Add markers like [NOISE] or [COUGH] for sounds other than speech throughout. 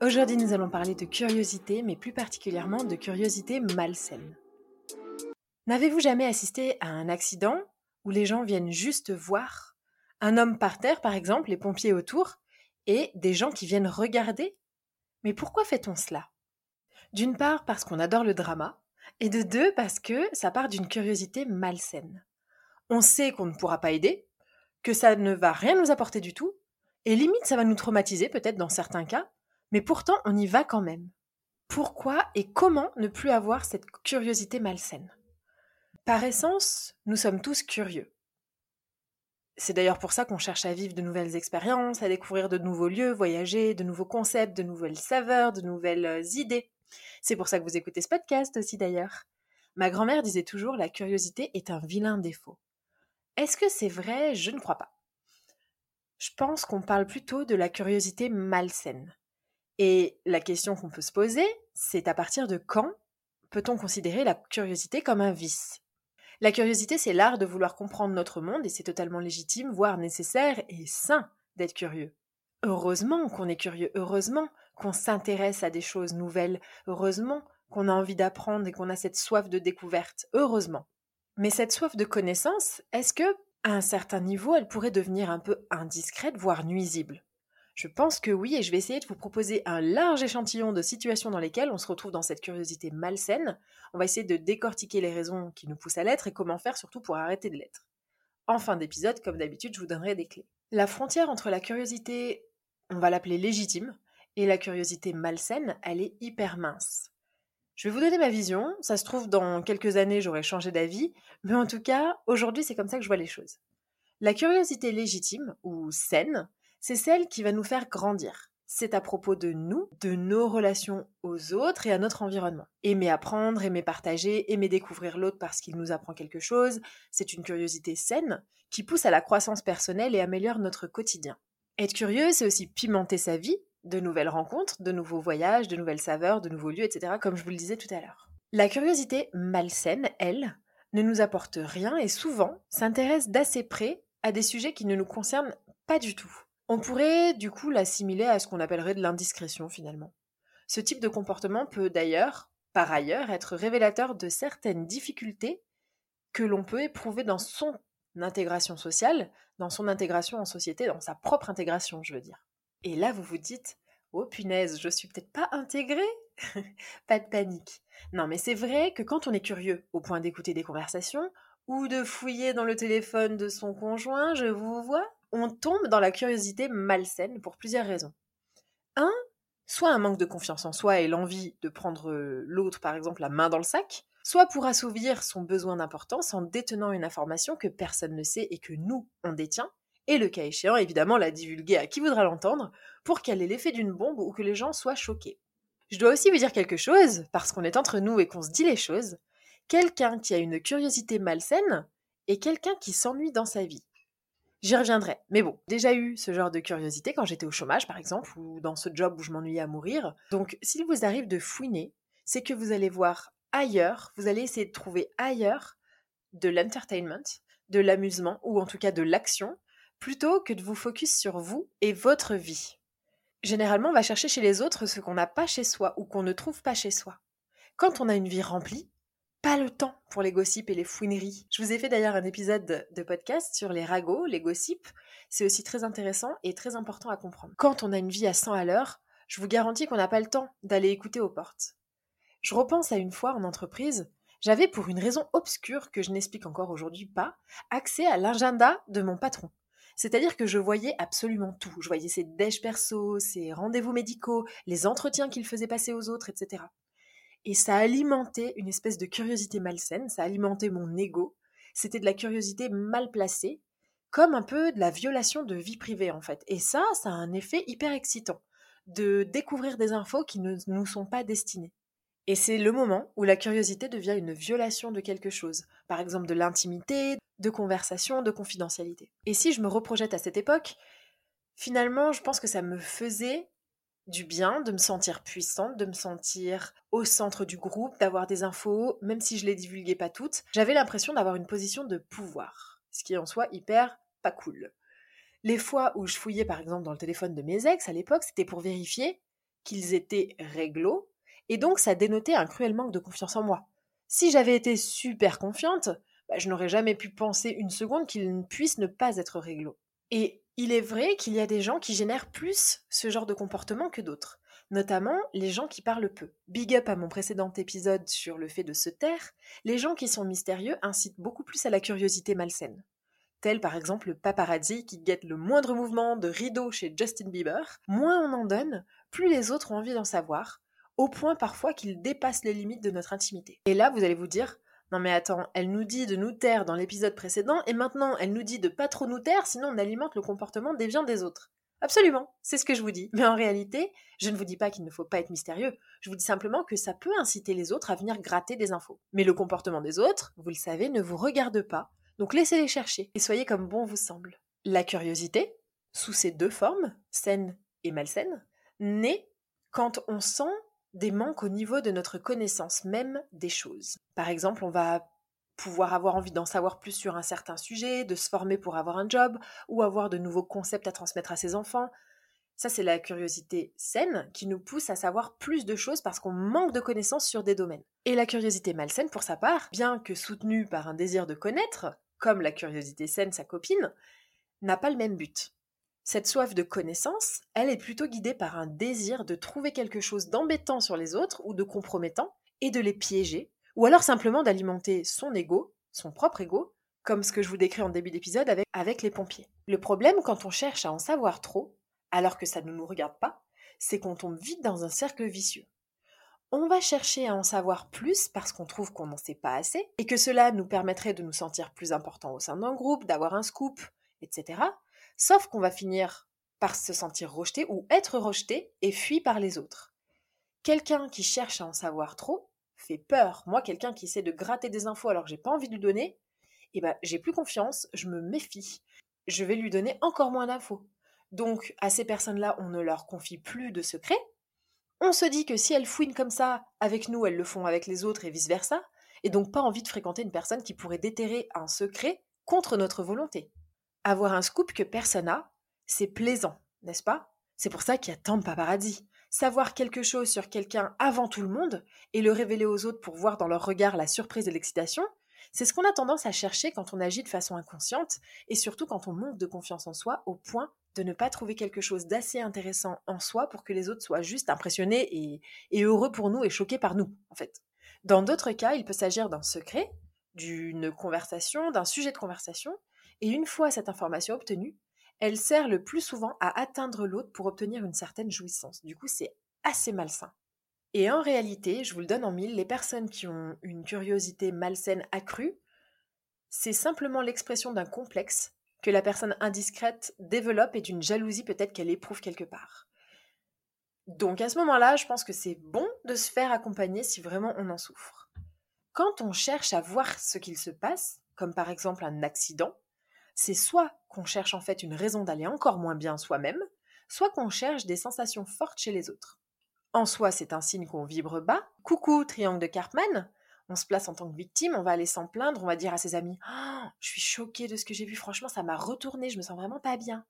Aujourd'hui, nous allons parler de curiosité, mais plus particulièrement de curiosité malsaine. N'avez-vous jamais assisté à un accident où les gens viennent juste voir un homme par terre, par exemple, les pompiers autour, et des gens qui viennent regarder? Mais pourquoi fait-on cela? D'une part parce qu'on adore le drama, et de deux parce que ça part d'une curiosité malsaine. On sait qu'on ne pourra pas aider, que ça ne va rien nous apporter du tout, et limite ça va nous traumatiser peut-être dans certains cas, mais pourtant, on y va quand même. Pourquoi et comment ne plus avoir cette curiosité malsaine? Par essence, nous sommes tous curieux. C'est d'ailleurs pour ça qu'on cherche à vivre de nouvelles expériences, à découvrir de nouveaux lieux, voyager, de nouveaux concepts, de nouvelles saveurs, de nouvelles euh, idées. C'est pour ça que vous écoutez ce podcast aussi d'ailleurs. Ma grand-mère disait toujours la curiosité est un vilain défaut. Est-ce que c'est vrai? Je ne crois pas. Je pense qu'on parle plutôt de la curiosité malsaine. Et la question qu'on peut se poser, c'est à partir de quand peut-on considérer la curiosité comme un vice? La curiosité, c'est l'art de vouloir comprendre notre monde et c'est totalement légitime, voire nécessaire et sain d'être curieux. Heureusement qu'on est curieux, heureusement qu'on s'intéresse à des choses nouvelles, heureusement qu'on a envie d'apprendre et qu'on a cette soif de découverte, heureusement. Mais cette soif de connaissance, est-ce que, à un certain niveau, elle pourrait devenir un peu indiscrète, voire nuisible? Je pense que oui, et je vais essayer de vous proposer un large échantillon de situations dans lesquelles on se retrouve dans cette curiosité malsaine. On va essayer de décortiquer les raisons qui nous poussent à l'être et comment faire surtout pour arrêter de l'être. En fin d'épisode, comme d'habitude, je vous donnerai des clés. La frontière entre la curiosité, on va l'appeler légitime, et la curiosité malsaine, elle est hyper mince. Je vais vous donner ma vision, ça se trouve dans quelques années j'aurai changé d'avis, mais en tout cas, aujourd'hui c'est comme ça que je vois les choses. La curiosité légitime, ou saine, c'est celle qui va nous faire grandir. C'est à propos de nous, de nos relations aux autres et à notre environnement. Aimer apprendre, aimer partager, aimer découvrir l'autre parce qu'il nous apprend quelque chose, c'est une curiosité saine qui pousse à la croissance personnelle et améliore notre quotidien. Être curieux, c'est aussi pimenter sa vie, de nouvelles rencontres, de nouveaux voyages, de nouvelles saveurs, de nouveaux lieux, etc., comme je vous le disais tout à l'heure. La curiosité malsaine, elle, ne nous apporte rien et souvent s'intéresse d'assez près à des sujets qui ne nous concernent pas du tout. On pourrait du coup l'assimiler à ce qu'on appellerait de l'indiscrétion finalement. Ce type de comportement peut d'ailleurs, par ailleurs, être révélateur de certaines difficultés que l'on peut éprouver dans son intégration sociale, dans son intégration en société, dans sa propre intégration, je veux dire. Et là, vous vous dites, oh punaise, je suis peut-être pas intégrée [LAUGHS] Pas de panique. Non, mais c'est vrai que quand on est curieux au point d'écouter des conversations, ou de fouiller dans le téléphone de son conjoint, je vous vois, on tombe dans la curiosité malsaine pour plusieurs raisons. Un, soit un manque de confiance en soi et l'envie de prendre l'autre, par exemple, la main dans le sac, soit pour assouvir son besoin d'importance en détenant une information que personne ne sait et que nous, on détient, et le cas échéant, évidemment, la divulguer à qui voudra l'entendre, pour qu'elle ait l'effet d'une bombe ou que les gens soient choqués. Je dois aussi vous dire quelque chose, parce qu'on est entre nous et qu'on se dit les choses. Quelqu'un qui a une curiosité malsaine est quelqu'un qui s'ennuie dans sa vie. J'y reviendrai. Mais bon, déjà eu ce genre de curiosité quand j'étais au chômage, par exemple, ou dans ce job où je m'ennuyais à mourir. Donc, s'il vous arrive de fouiner, c'est que vous allez voir ailleurs, vous allez essayer de trouver ailleurs de l'entertainment, de l'amusement, ou en tout cas de l'action, plutôt que de vous focus sur vous et votre vie. Généralement, on va chercher chez les autres ce qu'on n'a pas chez soi ou qu'on ne trouve pas chez soi. Quand on a une vie remplie, pas le temps pour les gossips et les fouineries. Je vous ai fait d'ailleurs un épisode de podcast sur les ragots, les gossips. C'est aussi très intéressant et très important à comprendre. Quand on a une vie à 100 à l'heure, je vous garantis qu'on n'a pas le temps d'aller écouter aux portes. Je repense à une fois en entreprise, j'avais pour une raison obscure que je n'explique encore aujourd'hui pas, accès à l'agenda de mon patron. C'est-à-dire que je voyais absolument tout. Je voyais ses déj perso, ses rendez-vous médicaux, les entretiens qu'il faisait passer aux autres, etc. Et ça alimentait une espèce de curiosité malsaine, ça alimentait mon ego. C'était de la curiosité mal placée, comme un peu de la violation de vie privée en fait. Et ça, ça a un effet hyper excitant, de découvrir des infos qui ne nous sont pas destinées. Et c'est le moment où la curiosité devient une violation de quelque chose, par exemple de l'intimité, de conversation, de confidentialité. Et si je me reprojette à cette époque, finalement, je pense que ça me faisait du bien de me sentir puissante, de me sentir au centre du groupe, d'avoir des infos, même si je les divulguais pas toutes. J'avais l'impression d'avoir une position de pouvoir, ce qui est en soi hyper pas cool. Les fois où je fouillais par exemple dans le téléphone de mes ex à l'époque, c'était pour vérifier qu'ils étaient réglo, et donc ça dénotait un cruel manque de confiance en moi. Si j'avais été super confiante, bah, je n'aurais jamais pu penser une seconde qu'ils puissent ne pas être réglo. Et il est vrai qu'il y a des gens qui génèrent plus ce genre de comportement que d'autres, notamment les gens qui parlent peu. Big up à mon précédent épisode sur le fait de se taire, les gens qui sont mystérieux incitent beaucoup plus à la curiosité malsaine. Tel par exemple le paparazzi qui guette le moindre mouvement de rideau chez Justin Bieber, moins on en donne, plus les autres ont envie d'en savoir, au point parfois qu'ils dépassent les limites de notre intimité. Et là, vous allez vous dire, non mais attends, elle nous dit de nous taire dans l'épisode précédent et maintenant elle nous dit de pas trop nous taire sinon on alimente le comportement déviant des autres. Absolument, c'est ce que je vous dis. Mais en réalité, je ne vous dis pas qu'il ne faut pas être mystérieux, je vous dis simplement que ça peut inciter les autres à venir gratter des infos. Mais le comportement des autres, vous le savez, ne vous regarde pas, donc laissez-les chercher et soyez comme bon vous semble. La curiosité, sous ses deux formes, saine et malsaine, naît quand on sent des manques au niveau de notre connaissance même des choses. Par exemple, on va pouvoir avoir envie d'en savoir plus sur un certain sujet, de se former pour avoir un job, ou avoir de nouveaux concepts à transmettre à ses enfants. Ça, c'est la curiosité saine qui nous pousse à savoir plus de choses parce qu'on manque de connaissances sur des domaines. Et la curiosité malsaine, pour sa part, bien que soutenue par un désir de connaître, comme la curiosité saine, sa copine, n'a pas le même but. Cette soif de connaissance, elle est plutôt guidée par un désir de trouver quelque chose d'embêtant sur les autres ou de compromettant et de les piéger, ou alors simplement d'alimenter son ego, son propre ego, comme ce que je vous décris en début d'épisode avec, les pompiers. Le problème quand on cherche à en savoir trop, alors que ça ne nous regarde pas, c'est qu'on tombe vite dans un cercle vicieux. On va chercher à en savoir plus parce qu'on trouve qu'on n'en sait pas assez et que cela nous permettrait de nous sentir plus importants au sein d'un groupe, d'avoir un scoop, etc. Sauf qu'on va finir par se sentir rejeté ou être rejeté et fui par les autres. Quelqu'un qui cherche à en savoir trop fait peur. Moi, quelqu'un qui essaie de gratter des infos alors que j'ai pas envie de lui donner, eh ben, j'ai plus confiance, je me méfie. Je vais lui donner encore moins d'infos. Donc, à ces personnes-là, on ne leur confie plus de secrets. On se dit que si elles fouinent comme ça avec nous, elles le font avec les autres et vice-versa, et donc pas envie de fréquenter une personne qui pourrait déterrer un secret contre notre volonté. Avoir un scoop que personne n'a, c'est plaisant, n'est-ce pas? C'est pour ça qu'il y a tant de paparazzi. Savoir quelque chose sur quelqu'un avant tout le monde et le révéler aux autres pour voir dans leur regard la surprise et l'excitation, c'est ce qu'on a tendance à chercher quand on agit de façon inconsciente et surtout quand on manque de confiance en soi au point de ne pas trouver quelque chose d'assez intéressant en soi pour que les autres soient juste impressionnés et, et heureux pour nous et choqués par nous, en fait. Dans d'autres cas, il peut s'agir d'un secret, d'une conversation, d'un sujet de conversation, et une fois cette information obtenue, elle sert le plus souvent à atteindre l'autre pour obtenir une certaine jouissance. Du coup, c'est assez malsain. Et en réalité, je vous le donne en mille, les personnes qui ont une curiosité malsaine accrue, c'est simplement l'expression d'un complexe que la personne indiscrète développe et d'une jalousie peut-être qu'elle éprouve quelque part. Donc à ce moment-là, je pense que c'est bon de se faire accompagner si vraiment on en souffre. Quand on cherche à voir ce qu'il se passe, comme par exemple un accident, c'est soit qu'on cherche en fait une raison d'aller encore moins bien soi-même, soit qu'on cherche des sensations fortes chez les autres. En soi, c'est un signe qu'on vibre bas. Coucou, triangle de Cartman. On se place en tant que victime, on va aller s'en plaindre, on va dire à ses amis oh, Je suis choquée de ce que j'ai vu, franchement, ça m'a retourné, je me sens vraiment pas bien.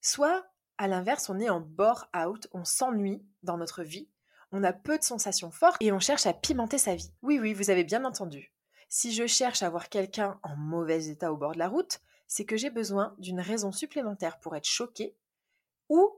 Soit, à l'inverse, on est en bore-out, on s'ennuie dans notre vie, on a peu de sensations fortes et on cherche à pimenter sa vie. Oui, oui, vous avez bien entendu. Si je cherche à voir quelqu'un en mauvais état au bord de la route, c'est que j'ai besoin d'une raison supplémentaire pour être choquée ou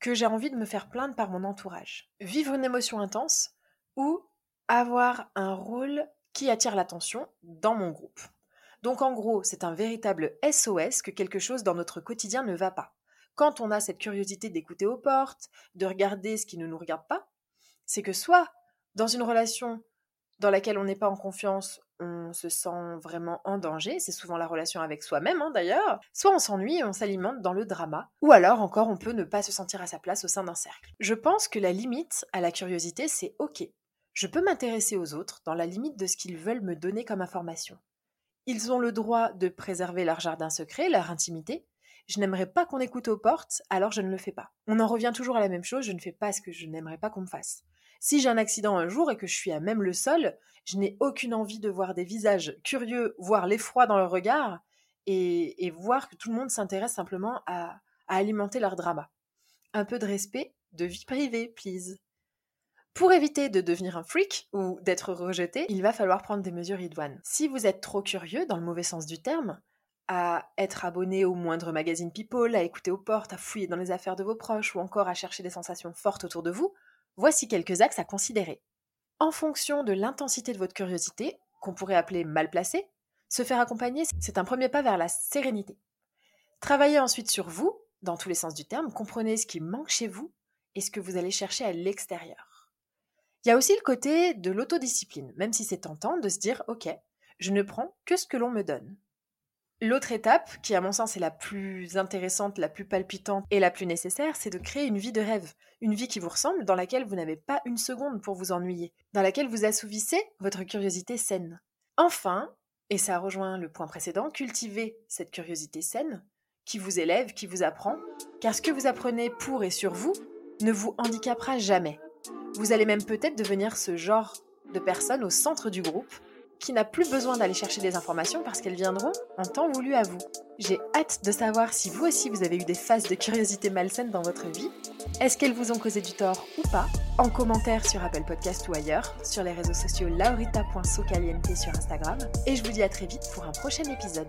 que j'ai envie de me faire plaindre par mon entourage. Vivre une émotion intense ou avoir un rôle qui attire l'attention dans mon groupe. Donc en gros, c'est un véritable SOS que quelque chose dans notre quotidien ne va pas. Quand on a cette curiosité d'écouter aux portes, de regarder ce qui ne nous regarde pas, c'est que soit dans une relation dans laquelle on n'est pas en confiance, on se sent vraiment en danger, c'est souvent la relation avec soi-même hein, d'ailleurs, soit on s'ennuie et on s'alimente dans le drama, ou alors encore on peut ne pas se sentir à sa place au sein d'un cercle. Je pense que la limite à la curiosité, c'est ok. Je peux m'intéresser aux autres dans la limite de ce qu'ils veulent me donner comme information. Ils ont le droit de préserver leur jardin secret, leur intimité. Je n'aimerais pas qu'on écoute aux portes, alors je ne le fais pas. On en revient toujours à la même chose, je ne fais pas ce que je n'aimerais pas qu'on me fasse. Si j'ai un accident un jour et que je suis à même le sol, je n'ai aucune envie de voir des visages curieux, voir l'effroi dans leur regard et, voir que tout le monde s'intéresse simplement à, à alimenter leur drama. Un peu de respect, de vie privée, please. Pour éviter de devenir un freak ou d'être rejeté, il va falloir prendre des mesures idoines. Si vous êtes trop curieux, dans le mauvais sens du terme, à être abonné au moindre magazine People, à écouter aux portes, à fouiller dans les affaires de vos proches ou encore à chercher des sensations fortes autour de vous, Voici quelques axes à considérer. En fonction de l'intensité de votre curiosité, qu'on pourrait appeler mal placée, se faire accompagner, c'est un premier pas vers la sérénité. Travaillez ensuite sur vous, dans tous les sens du terme, comprenez ce qui manque chez vous et ce que vous allez chercher à l'extérieur. Il y a aussi le côté de l'autodiscipline, même si c'est tentant de se dire Ok, je ne prends que ce que l'on me donne. L'autre étape, qui à mon sens est la plus intéressante, la plus palpitante et la plus nécessaire, c'est de créer une vie de rêve, une vie qui vous ressemble, dans laquelle vous n'avez pas une seconde pour vous ennuyer, dans laquelle vous assouvissez votre curiosité saine. Enfin, et ça rejoint le point précédent, cultivez cette curiosité saine, qui vous élève, qui vous apprend, car ce que vous apprenez pour et sur vous ne vous handicapera jamais. Vous allez même peut-être devenir ce genre de personne au centre du groupe qui n'a plus besoin d'aller chercher des informations parce qu'elles viendront en temps voulu à vous. J'ai hâte de savoir si vous aussi vous avez eu des phases de curiosité malsaine dans votre vie. Est-ce qu'elles vous ont causé du tort ou pas? En commentaire sur Apple Podcast ou ailleurs, sur les réseaux sociaux laurita.socaliente sur Instagram. Et je vous dis à très vite pour un prochain épisode.